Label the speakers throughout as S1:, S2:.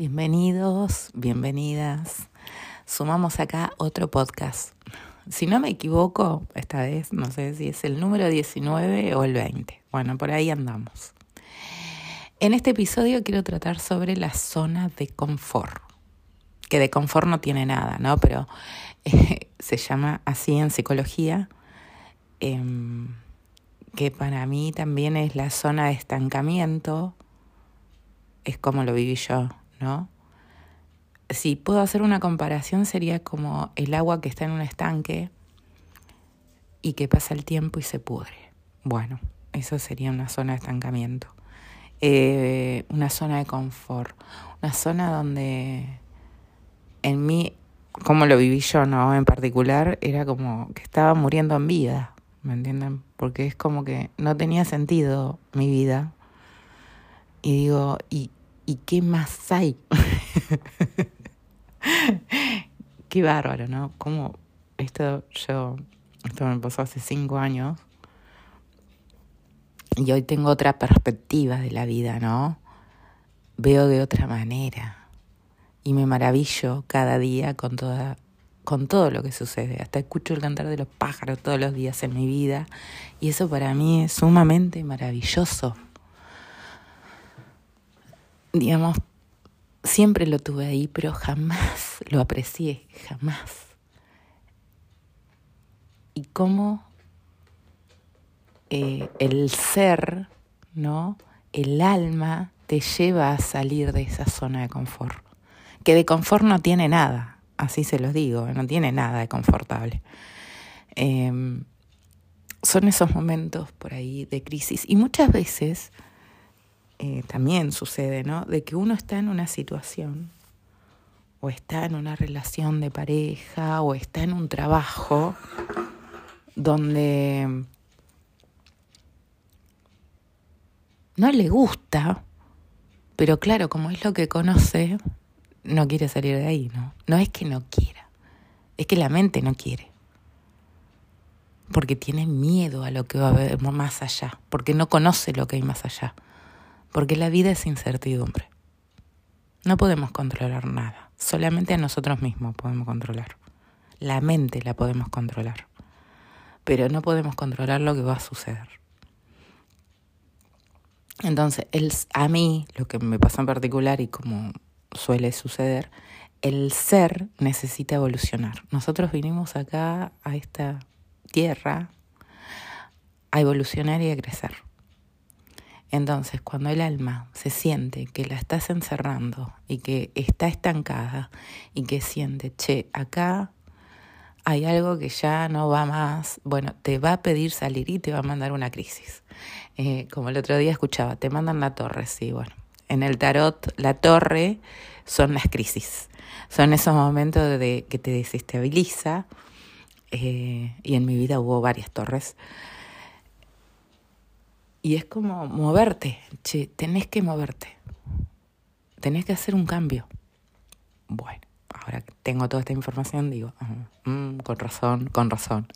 S1: Bienvenidos, bienvenidas. Sumamos acá otro podcast. Si no me equivoco, esta vez, no sé si es el número 19 o el 20. Bueno, por ahí andamos. En este episodio quiero tratar sobre la zona de confort. Que de confort no tiene nada, ¿no? Pero se llama así en psicología. Eh, que para mí también es la zona de estancamiento, es como lo viví yo, ¿no? Si puedo hacer una comparación sería como el agua que está en un estanque y que pasa el tiempo y se pudre. Bueno, eso sería una zona de estancamiento. Eh, una zona de confort, una zona donde en mí, como lo viví yo, ¿no? En particular, era como que estaba muriendo en vida, ¿me entienden? Porque es como que no tenía sentido mi vida. Y digo, ¿y, ¿y qué más hay? qué bárbaro, ¿no? Como esto yo, esto me pasó hace cinco años. Y hoy tengo otra perspectiva de la vida, ¿no? Veo de otra manera. Y me maravillo cada día con toda con todo lo que sucede. Hasta escucho el cantar de los pájaros todos los días en mi vida y eso para mí es sumamente maravilloso. Digamos, siempre lo tuve ahí, pero jamás lo aprecié, jamás. Y cómo eh, el ser, ¿no? El alma te lleva a salir de esa zona de confort. Que de confort no tiene nada, así se los digo, no tiene nada de confortable. Em, son esos momentos por ahí de crisis y muchas veces eh, también sucede, ¿no? De que uno está en una situación o está en una relación de pareja o está en un trabajo donde no le gusta, pero claro, como es lo que conoce, no quiere salir de ahí, ¿no? No es que no quiera, es que la mente no quiere. Porque tiene miedo a lo que va a haber más allá, porque no conoce lo que hay más allá, porque la vida es incertidumbre. No podemos controlar nada, solamente a nosotros mismos podemos controlar. La mente la podemos controlar, pero no podemos controlar lo que va a suceder. Entonces, a mí, lo que me pasó en particular y como suele suceder, el ser necesita evolucionar. Nosotros vinimos acá a esta tierra a evolucionar y a crecer. Entonces, cuando el alma se siente que la estás encerrando y que está estancada y que siente, che, acá hay algo que ya no va más, bueno, te va a pedir salir y te va a mandar una crisis. Eh, como el otro día escuchaba, te mandan la torre, sí, bueno, en el tarot la torre son las crisis, son esos momentos de que te desestabiliza eh, y en mi vida hubo varias torres. Y es como moverte, che, tenés que moverte, tenés que hacer un cambio. Bueno, ahora que tengo toda esta información, digo, mm, con razón, con razón.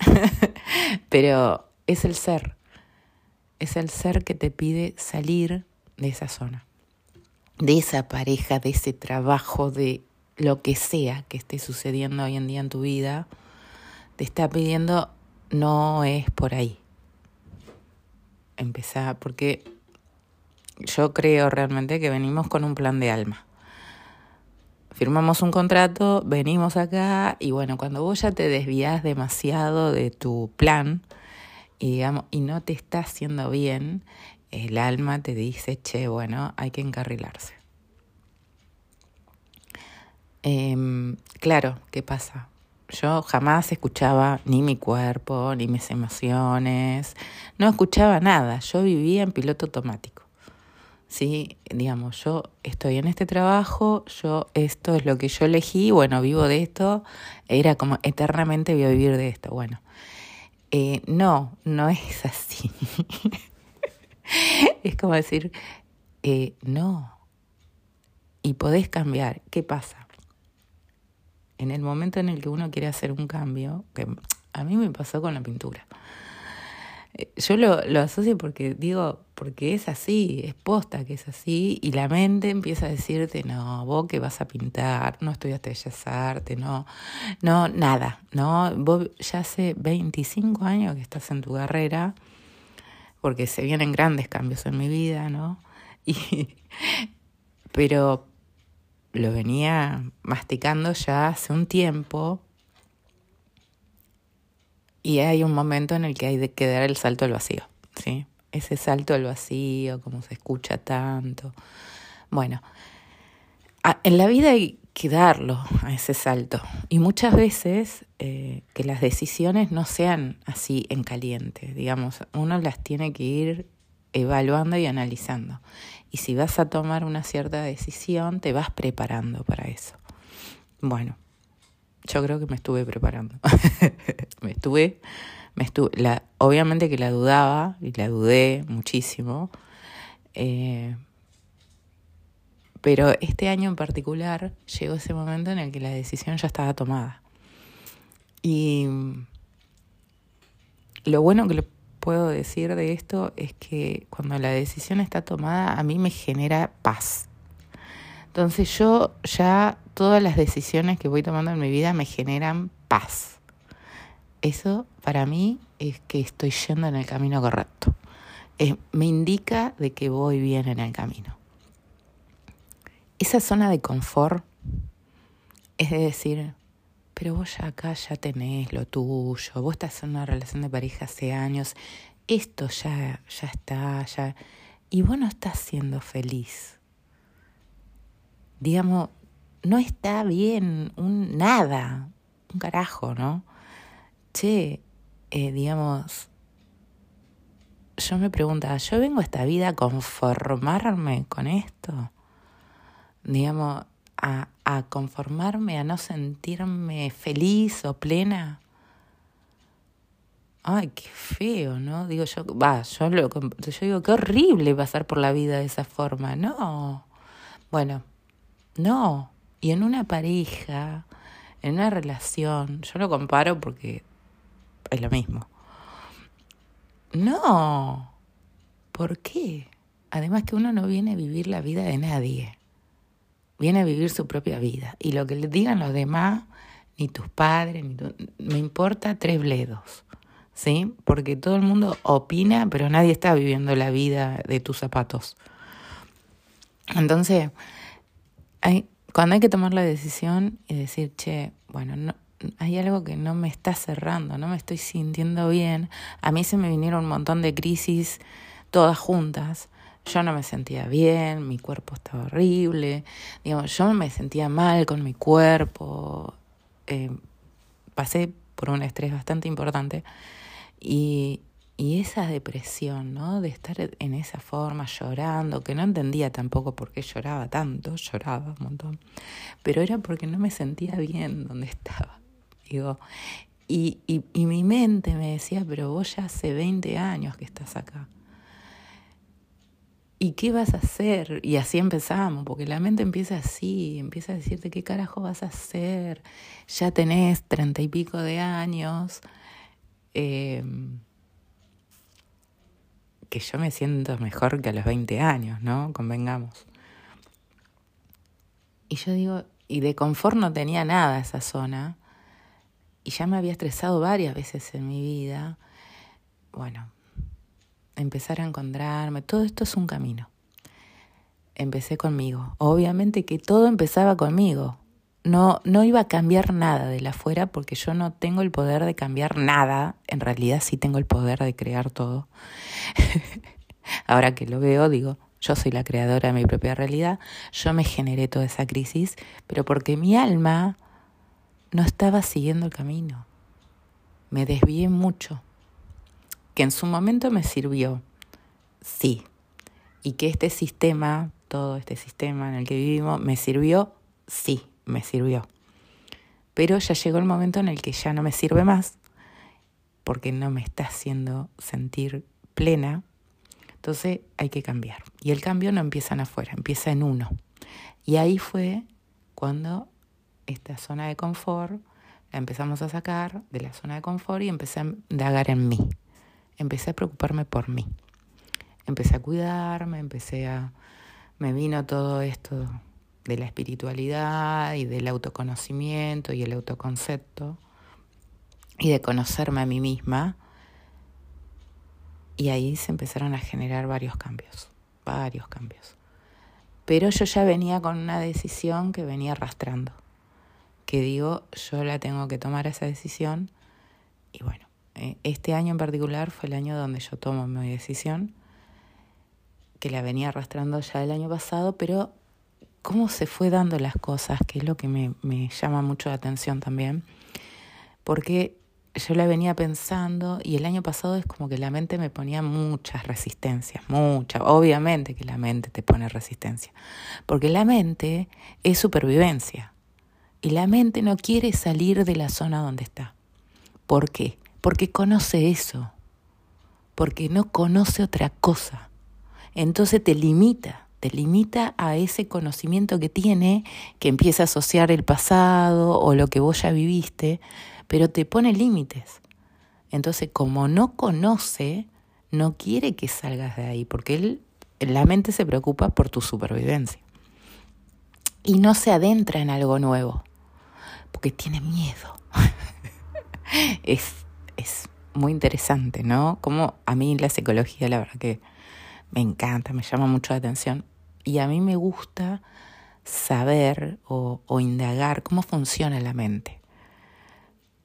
S1: Pero es el ser, es el ser que te pide salir de esa zona, de esa pareja, de ese trabajo, de lo que sea que esté sucediendo hoy en día en tu vida, te está pidiendo no es por ahí. Empezar, porque yo creo realmente que venimos con un plan de alma. Firmamos un contrato, venimos acá y bueno, cuando vos ya te desvías demasiado de tu plan y, digamos, y no te está haciendo bien, el alma te dice, che, bueno, hay que encarrilarse. Eh, claro, ¿qué pasa? Yo jamás escuchaba ni mi cuerpo, ni mis emociones, no escuchaba nada, yo vivía en piloto automático. Sí, digamos, yo estoy en este trabajo, yo esto es lo que yo elegí, bueno, vivo de esto, era como eternamente voy a vivir de esto. Bueno, eh, no, no es así. es como decir, eh, no. Y podés cambiar. ¿Qué pasa? En el momento en el que uno quiere hacer un cambio, que a mí me pasó con la pintura. eh, yo lo, lo asocio porque digo, porque es así, es posta que es así, y la mente empieza a decirte, no, vos que vas a pintar, no estudiaste bellas artes, no, no, nada, no, vos ya hace 25 años que estás en tu carrera, porque se vienen grandes cambios en mi vida, ¿no? Y, pero lo venía masticando ya hace un tiempo y hay un momento en el que hay que dar el salto al vacío, ¿sí? Ese salto al vacío, como se escucha tanto. Bueno, en la vida hay que darlo a ese salto. Y muchas veces eh, que las decisiones no sean así en caliente, digamos, uno las tiene que ir evaluando y analizando. Y si vas a tomar una cierta decisión, te vas preparando para eso. Bueno, yo creo que me estuve preparando. me estuve, me estuve, obviamente que la dudaba y la dudé muchísimo. Eh, pero este año en particular llegó ese momento en el que la decisión ya estaba tomada. Y lo bueno que le puedo decir de esto es que cuando la decisión está tomada a mí me genera paz. Entonces yo ya todas las decisiones que voy tomando en mi vida me generan paz. Eso para mí es que estoy yendo en el camino correcto. me indica de que voy bien en el camino. Esa zona de confort es de decir, pero vos ya acá ya tenés lo tuyo, vos estás en una relación de pareja hace años, esto ya, ya está, ya... Y vos no estás siendo feliz. Digamos, no está bien un nada, un carajo, ¿no? Che, eh, digamos, yo me preguntaba, ¿yo vengo a esta vida a conformarme con esto? digamos, a, a conformarme, a no sentirme feliz o plena. Ay, qué feo, ¿no? Digo yo, va, yo, lo, yo digo, qué horrible pasar por la vida de esa forma. No. Bueno, no. Y en una pareja, en una relación, yo lo comparo porque es lo mismo. No. ¿Por qué? Además que uno no viene a vivir la vida de nadie viene a vivir su propia vida. Y lo que le digan los demás, ni tus padres, ni me importa tres bledos. ¿Sí? Porque todo el mundo opina, pero nadie está viviendo la vida de tus zapatos. Entonces, hay, cuando hay que tomar la decisión y decir, che, bueno, no, hay algo que no me está cerrando, no me estoy sintiendo bien. A mí se me vinieron un montón de crisis todas juntas yo no me sentía bien, mi cuerpo estaba horrible, digamos, yo me sentía mal con mi cuerpo, eh, pasé por un estrés bastante importante y, y esa depresión, ¿no? De estar en esa forma llorando, que no entendía tampoco por qué lloraba tanto, lloraba un montón, pero era porque no me sentía bien donde estaba. Digo, y, y, y mi mente me decía, pero vos ya hace 20 años que estás acá. ¿Y qué vas a hacer? Y así empezamos, porque la mente empieza así, empieza a decirte qué carajo vas a hacer. Ya tenés treinta y pico de años. Em, que yo me siento mejor que a los 20 años, ¿no? Convengamos. Y yo digo, y de confort no tenía nada esa zona. Y ya me había estresado varias veces en mi vida. Bueno, empezar a encontrarme, todo esto es un camino. Empecé conmigo. Obviamente que todo empezaba conmigo. No, no iba a cambiar nada de la afuera porque yo no tengo el poder de cambiar nada. En realidad sí tengo el poder de crear todo. Ahora que lo veo, digo, yo soy la creadora de mi propia realidad. Yo me generé toda esa crisis, pero porque mi alma no estaba siguiendo el camino. Me desvié mucho que en su momento me sirvió, sí, y que este sistema, todo este sistema en el que vivimos, me sirvió, sí, me sirvió. Pero ya llegó el momento en el que ya no me sirve más, porque no me está haciendo sentir plena, entonces hay que cambiar. Y el cambio no empieza en afuera, empieza en uno. Y ahí fue cuando esta zona de confort la empezamos a sacar de la zona de confort y empecé a indagar en mí empecé a preocuparme por mí. Empecé a cuidarme, empecé a... Me vino todo esto de la espiritualidad y del autoconocimiento y el autoconcepto y de conocerme a mí misma. Y ahí se empezaron a generar varios cambios, varios cambios. Pero yo ya venía con una decisión que venía arrastrando, que digo, yo la tengo que tomar esa decisión. Y bueno, este año en particular fue el año donde yo tomo mi decisión, que la venía arrastrando ya el año pasado, pero cómo se fue dando las cosas, que es lo que me, me llama mucho la atención también, porque yo la venía pensando y el año pasado es como que la mente me ponía muchas resistencias, muchas, obviamente que la mente te pone resistencia, porque la mente es supervivencia y la mente no quiere salir de la zona donde está. ¿Por qué? Porque conoce eso, porque no conoce otra cosa, entonces te limita te limita a ese conocimiento que tiene, que empieza a asociar el pasado o lo que vos ya viviste, pero te pone límites. Entonces, como no conoce, no quiere que salgas de ahí, porque él, la mente se preocupa por tu supervivencia. Y no se adentra en algo nuevo, porque tiene miedo. es, es muy interesante, ¿no? Como a mí la psicología, la verdad que me encanta, me llama mucho la atención. Y a mí me gusta saber o, o indagar cómo funciona la mente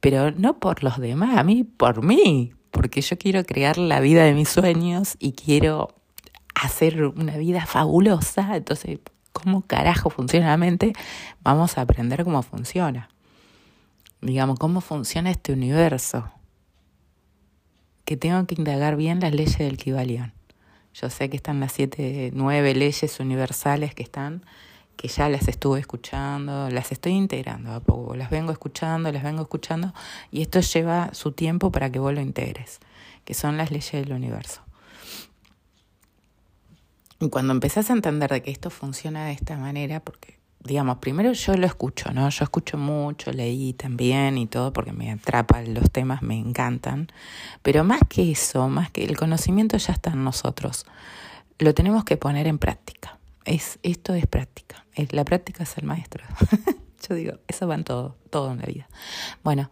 S1: pero no por los demás, a mí por mí, porque yo quiero crear la vida de mis sueños y quiero hacer una vida fabulosa, entonces, ¿cómo carajo funciona la mente? Vamos a aprender cómo funciona. Digamos, cómo funciona este universo. Que tengo que indagar bien las leyes del Kibalión. Yo sé que están las siete, nueve leyes universales que están que ya las estuve escuchando, las estoy integrando a poco, las vengo escuchando, las vengo escuchando, y esto lleva su tiempo para que vos lo integres, que son las leyes del universo. Y cuando empezás a entender de que esto funciona de esta manera, porque, digamos, primero yo lo escucho, ¿no? Yo escucho mucho, leí también y todo, porque me atrapan los temas, me encantan, pero más que eso, más que el conocimiento ya está en nosotros, lo tenemos que poner en práctica. Es, esto es práctica. la práctica es el maestro. Yo digo, eso va en todo, todo en la vida. Bueno,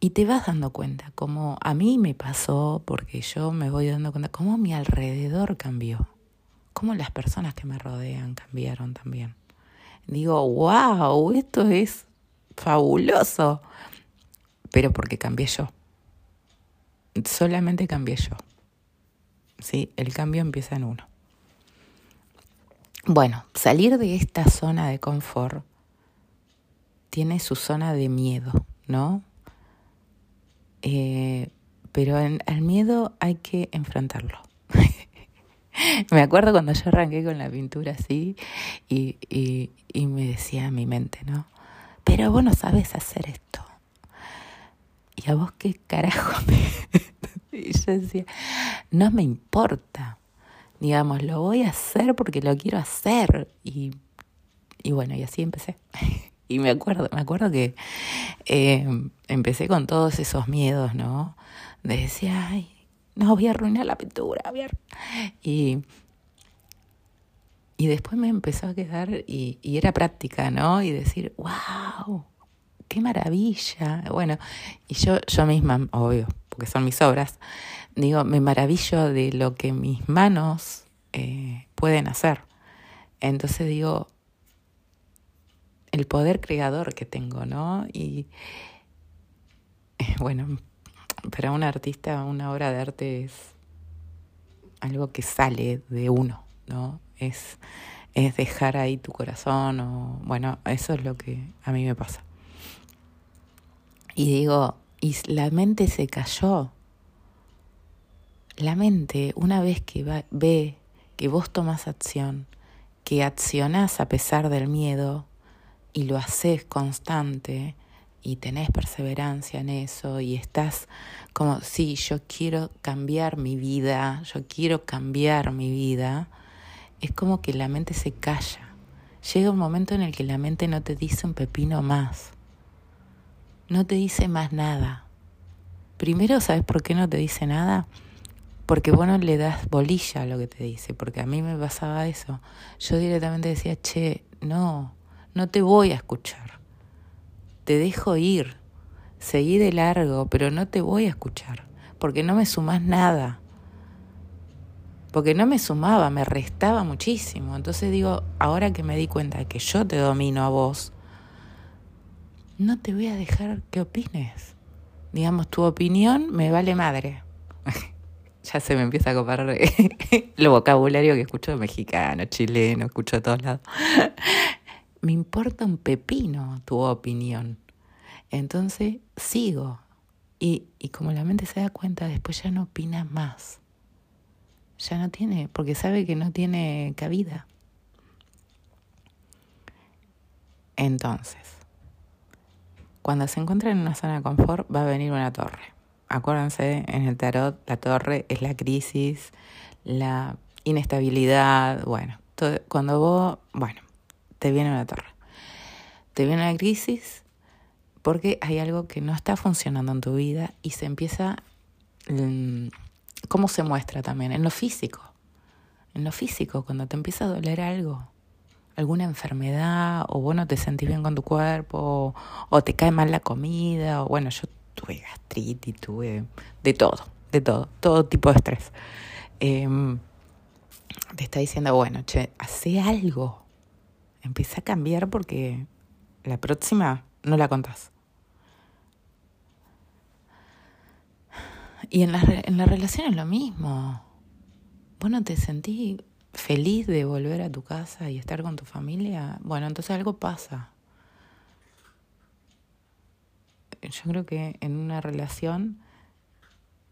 S1: y te vas dando cuenta, como a mí me pasó, porque yo me voy dando cuenta, cómo mi alrededor cambió, cómo las personas que me rodean cambiaron también. Digo, wow, esto es fabuloso, pero porque cambié yo. Solamente cambié yo. ¿Sí? El cambio empieza en uno. Bueno, salir de esta zona de confort tiene su zona de miedo, ¿no? Eh, pero al miedo hay que enfrentarlo. me acuerdo cuando yo arranqué con la pintura así y, y, y me decía mi mente, ¿no? Pero vos no sabes hacer esto. ¿Y a vos qué carajo? y yo decía, no me importa digamos, lo voy a hacer porque lo quiero hacer. Y, y bueno, y así empecé. y me acuerdo, me acuerdo que eh, empecé con todos esos miedos, ¿no? De decir, ay, no, voy a arruinar la pintura. Y, y después me empezó a quedar y, y era práctica, ¿no? Y decir, wow, qué maravilla. Bueno, y yo, yo misma, obvio, porque son mis obras, digo, me maravillo de lo que mis manos eh, pueden hacer. Entonces digo, el poder creador que tengo, ¿no? Y bueno, para un artista una obra de arte es algo que sale de uno, ¿no? Es, es dejar ahí tu corazón o bueno, eso es lo que a mí me pasa. Y digo, y la mente se cayó. La mente, una vez que ve que vos tomas acción, que accionás a pesar del miedo y lo haces constante y tenés perseverancia en eso y estás como, sí, yo quiero cambiar mi vida, yo quiero cambiar mi vida, es como que la mente se calla. Llega un momento en el que la mente no te dice un pepino más, no te dice más nada Primero, ¿sabes por qué no te dice nada? Porque vos no le das bolilla a lo que te dice, porque a mí me pasaba eso. Yo directamente decía, che, no, no te voy a escuchar. Te dejo ir, seguí de largo, pero no te voy a escuchar, porque no me sumas nada. Porque no me sumaba, me restaba muchísimo. Entonces digo, ahora que me di cuenta de que yo te domino a vos, no te voy a dejar que opines digamos, tu opinión me vale madre. ya se me empieza a copar el vocabulario que escucho mexicano, chileno, escucho a todos lados. Me importa un pepino tu opinión. Entonces sigo. Y, y como la mente se da cuenta, después ya no opina más. Ya no tiene, porque sabe que no tiene cabida. Entonces, cuando se encuentra en una zona de confort va a venir una torre. Acuérdense, en el tarot la torre es la crisis, la inestabilidad, bueno, cuando vos, bueno, te viene una torre. Te viene una crisis porque hay algo que no está funcionando en tu vida y se empieza, mm, ¿cómo se muestra también? En lo físico. En lo físico, cuando te empieza a doler algo alguna enfermedad o vos no te sentís bien con tu cuerpo o, te cae mal la comida o bueno, yo tuve gastritis, tuve de todo, de todo, todo tipo de estrés. Em, te está diciendo, bueno, che, hace algo, empieza a cambiar porque la próxima no la contás. Y en la, en la relación es lo mismo. Vos no te sentís feliz de volver a tu casa y estar con tu familia, bueno, entonces algo pasa. Yo creo que en una relación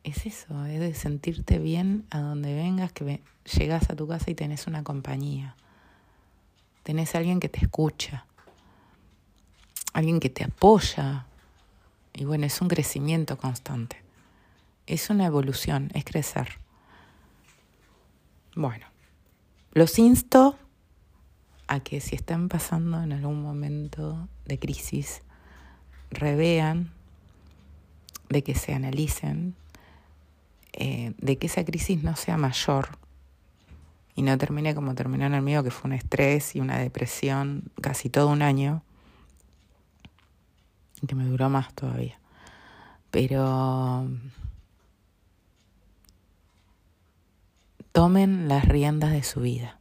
S1: es eso, es de sentirte bien a donde vengas, que llegas a tu casa y tenés una compañía. Tenés alguien que te escucha, alguien que te apoya. Y bueno, es un crecimiento constante. Es una evolución, es crecer. Bueno. Los insto a que si están pasando en algún momento de crisis, revean, de que se analicen, eh, de que esa crisis no sea mayor y no termine como terminó en el mío, que fue un estrés y una depresión casi todo un año, que me duró más todavía. Pero tomen las riendas de su vida.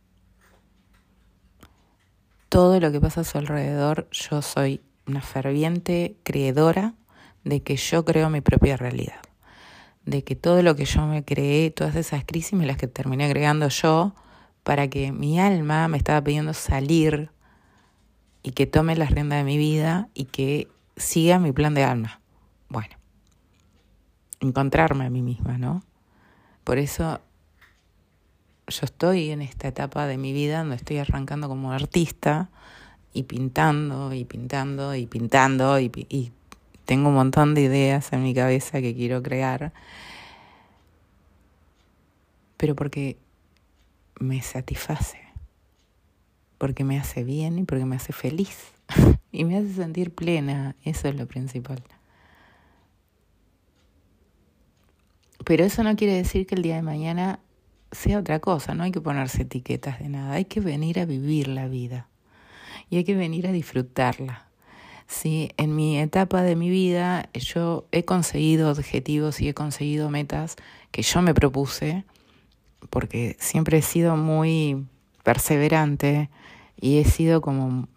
S1: Todo lo que pasa a su alrededor, yo soy una ferviente creedora de que yo creo mi propia realidad. De que todo lo que yo me creé, todas esas crisis me las que terminé creando yo, para que mi alma me estaba pidiendo salir y que tome las riendas de mi vida y que siga mi plan de alma. Bueno, encontrarme a mí misma, ¿no? Por eso yo estoy en esta etapa de mi vida donde estoy arrancando como artista y pintando y pintando y pintando y, y tengo un montón de ideas en mi cabeza que quiero crear, pero porque me satisface, porque me hace bien y porque me hace feliz y me hace sentir plena, eso es lo principal. Pero eso no quiere decir que el día de mañana sea otra cosa, no hay que ponerse etiquetas de nada, hay que venir a vivir la vida y hay que venir a disfrutarla. Sí, en mi etapa de mi vida yo he conseguido objetivos y he conseguido metas que yo me propuse, porque siempre he sido muy perseverante y he sido como, mm,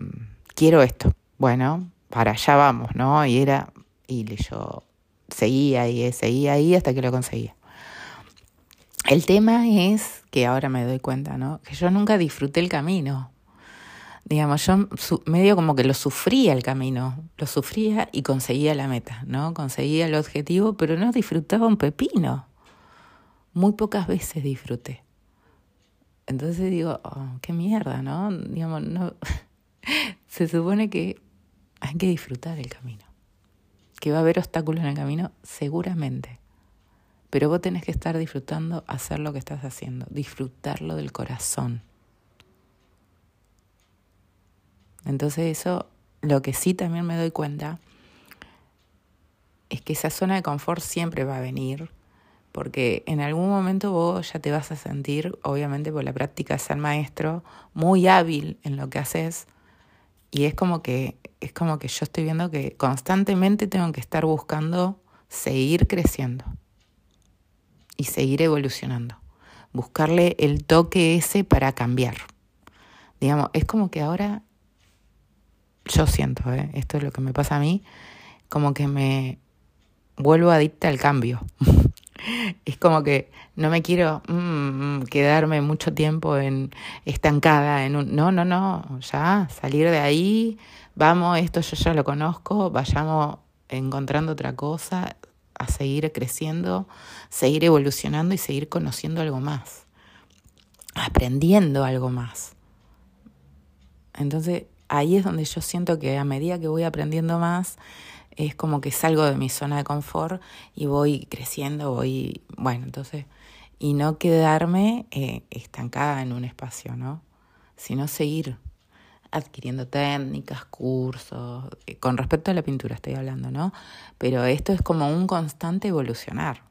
S1: quiero esto, bueno, para allá vamos, ¿no? Y era, y yo seguía y seguía ahí hasta que lo conseguía. El tema es que ahora me doy cuenta, ¿no? Que yo nunca disfruté el camino. Digamos, yo medio como que lo sufría el camino, lo sufría y conseguía la meta, ¿no? Conseguía el objetivo, pero no disfrutaba un pepino. Muy pocas veces disfruté. Entonces digo, oh, qué mierda, ¿no? Digamos, no. Se supone que hay que disfrutar el camino. Que va a haber obstáculos en el camino, seguramente pero vos tenés que estar disfrutando hacer lo que estás haciendo, disfrutarlo del corazón. Entonces eso, lo que sí también me doy cuenta, es que esa zona de confort siempre va a venir, porque en algún momento vos ya te vas a sentir, obviamente por la práctica de ser maestro, muy hábil en lo que haces, y es como que es como que yo estoy viendo que constantemente tengo que estar buscando seguir creciendo y seguir evolucionando. Buscarle el toque ese para cambiar. Digamos, es como que ahora yo siento, ¿eh? esto es lo que me pasa a mí, como que me vuelvo adicta al cambio. es como que no me quiero mm, quedarme mucho tiempo en estancada en un no no no ya salir de ahí vamos esto yo ya lo conozco vayamos encontrando otra cosa a seguir creciendo seguir evolucionando y seguir conociendo algo más aprendiendo algo más. Entonces ahí es donde yo siento que a medida que voy aprendiendo más es como que salgo de mi zona de confort y voy creciendo, voy, bueno, entonces, y no quedarme eh, estancada en un espacio, ¿no? Sino seguir adquiriendo técnicas, cursos, eh, con respecto a la pintura estoy hablando, ¿no? Pero esto es como un constante evolucionar,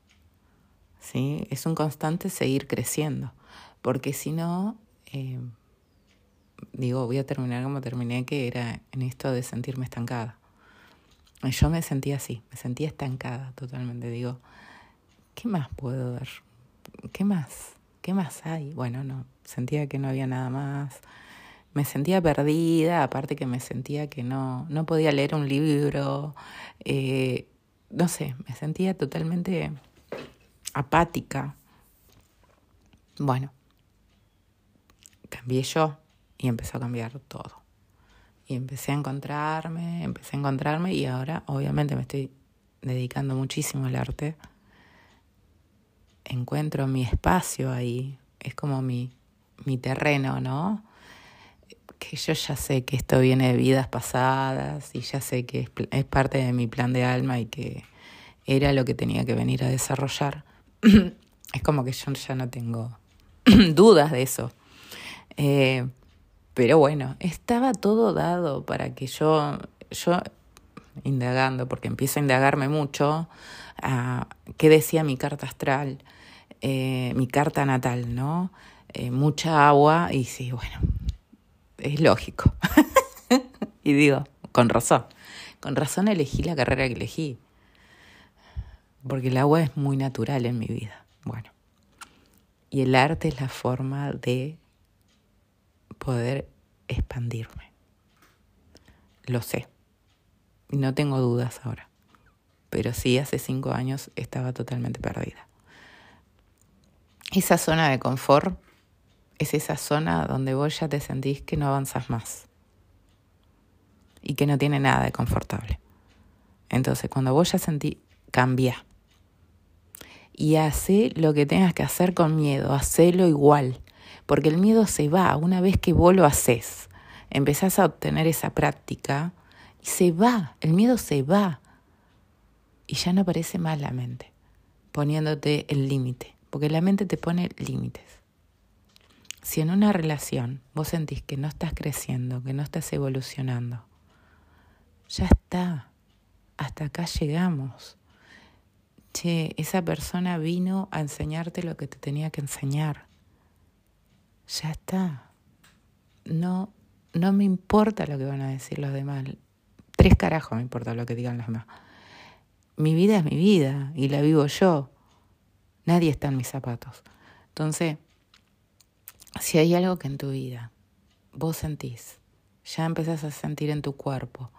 S1: ¿sí? Es un constante seguir creciendo, porque si no, eh, digo, voy a terminar como terminé, que era en esto de sentirme estancada. Yo me sentía así, me sentía estancada totalmente. Digo, ¿qué más puedo dar? ¿Qué más? ¿Qué más hay? Bueno, no, sentía que no había nada más. Me sentía perdida, aparte que me sentía que no, no podía leer un libro. Eh, no sé, me sentía totalmente apática. Bueno, cambié yo y empezó a cambiar todo. Y empecé a encontrarme, empecé a encontrarme y ahora obviamente me estoy dedicando muchísimo al arte. Encuentro mi espacio ahí, es como mi, mi terreno, ¿no? Que yo ya sé que esto viene de vidas pasadas y ya sé que es, parte de mi plan de alma y que era lo que tenía que venir a desarrollar. es como que yo ya no tengo dudas de eso. Eh, pero bueno, estaba todo dado para que yo, yo indagando, porque empiezo a indagarme mucho, qué decía mi carta astral, eh, mi carta natal, ¿no? Eh, mucha agua y sí, bueno, es lógico. y digo, con razón, con razón elegí la carrera que elegí, porque el agua es muy natural en mi vida. Bueno, y el arte es la forma de poder expandirme. Lo sé. No tengo dudas ahora. Pero sí, hace cinco años estaba totalmente perdida. Esa zona de confort es esa zona donde vos ya te sentís que no avanzas más. Y que no tiene nada de confortable. Entonces, cuando vos ya sentís, cambia. Y hace lo que tengas que hacer con miedo, hacelo igual porque el miedo se va una vez que vos lo haces. Empezás a obtener esa práctica y se va, el miedo se va. Y ya no aparece más la mente, poniéndote el límite, porque la mente te pone límites. Si en una relación vos sentís que no estás creciendo, que no estás evolucionando, ya está, hasta acá llegamos. Che, esa persona vino a enseñarte lo que te tenía que enseñar ya está. No, no me importa lo que van a decir los demás. Tres carajos me importa lo que digan los demás. Mi vida es mi vida y la vivo yo. Nadie está en mis zapatos. Entonces, si hay algo que en tu vida vos sentís, ya empezás a sentir en tu cuerpo,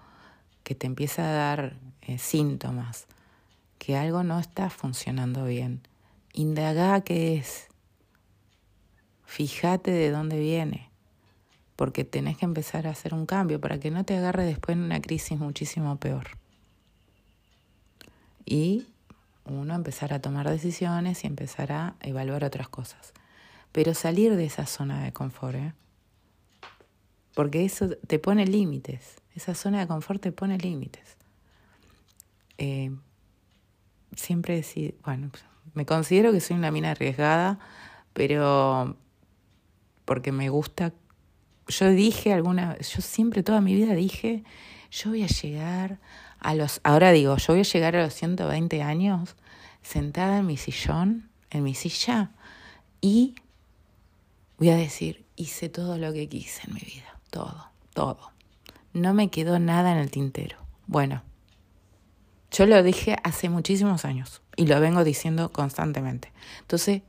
S1: que te empieza a dar eh, síntomas, que algo no está funcionando bien, indaga qué es Fíjate de dónde viene, porque tenés que empezar a hacer un cambio para que no te agarre después en una crisis muchísimo peor. Y uno empezar a tomar decisiones y empezar a evaluar otras cosas. Pero salir de esa zona de confort, ¿eh? porque eso te pone límites. Esa zona de confort te pone límites. Eh, siempre decir, bueno, me considero que soy una mina arriesgada, pero porque me gusta. Yo dije alguna, yo siempre toda mi vida dije, yo voy a llegar a los, ahora digo, yo voy a llegar a los 120 años sentada en mi sillón, en mi silla, y voy a decir, hice todo lo que quise en mi vida, todo, todo. No me quedó nada en el tintero. Bueno, yo lo dije hace muchísimos años y lo vengo diciendo constantemente. Entonces,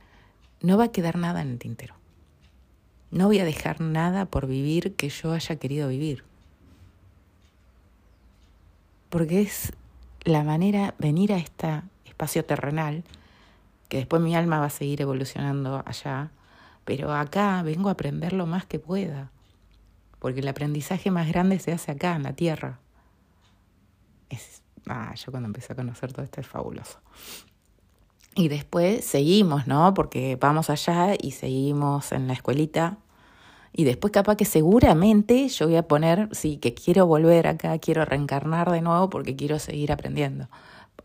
S1: no va a quedar nada en el tintero. No voy a dejar nada por vivir que yo haya querido vivir. Porque es la manera, venir a este espacio terrenal, que después mi alma va a seguir evolucionando allá, pero acá vengo a aprender lo más que pueda, porque el aprendizaje más grande se hace acá, en la tierra. Es, ah, yo cuando empecé a conocer todo esto es fabuloso. Y después seguimos, ¿no? Porque vamos allá y seguimos en la escuelita. Y después capaz que seguramente yo voy a poner, sí, que quiero volver acá, quiero reencarnar de nuevo porque quiero seguir aprendiendo.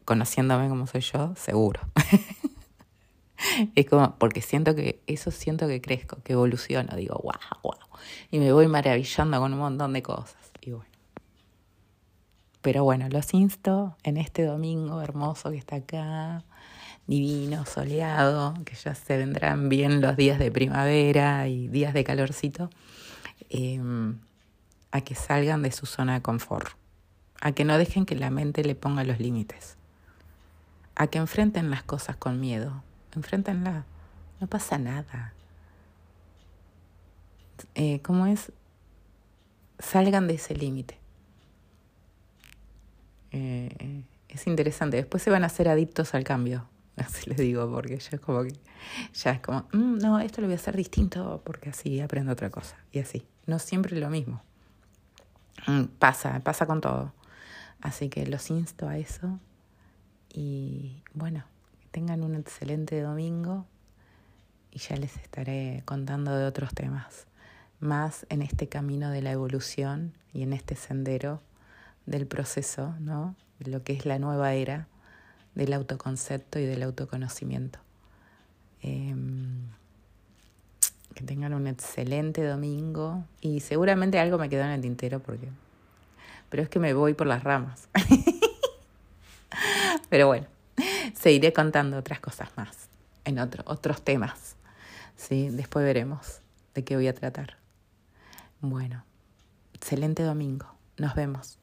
S1: Conociéndome como soy yo, seguro. es como, porque siento que, eso siento que crezco, que evoluciono, digo, wow, wow. Y me voy maravillando con un montón de cosas. Y bueno. Pero bueno, los insto en este domingo hermoso que está acá divino, soleado, que ya se vendrán bien los días de primavera y días de calorcito, em, a que salgan de su zona de confort, a que no dejen que la mente le ponga los límites, a que enfrenten las cosas con miedo, enfrentenla, no pasa nada. Eh, ¿Cómo es? Salgan de ese límite. Eh, es interesante. Después se van a hacer adictos al cambio. Así les digo, porque ya es como que, ya es como, mm, no, esto lo voy a hacer distinto porque así aprendo otra cosa. Y así, no siempre lo mismo. Mm, pasa, pasa con todo. Así que los insto a eso. Y bueno, que tengan un excelente domingo y ya les estaré contando de otros temas. Más en este camino de la evolución y en este sendero del proceso, ¿no? Lo que es la nueva era del autoconcepto y del autoconocimiento. Em, que tengan un excelente domingo y seguramente algo me quedó en el tintero porque... Pero es que me voy por las ramas. Pero bueno, seguiré contando otras cosas más, en otro, otros temas. ¿sí? Después veremos de qué voy a tratar. Bueno, excelente domingo. Nos vemos.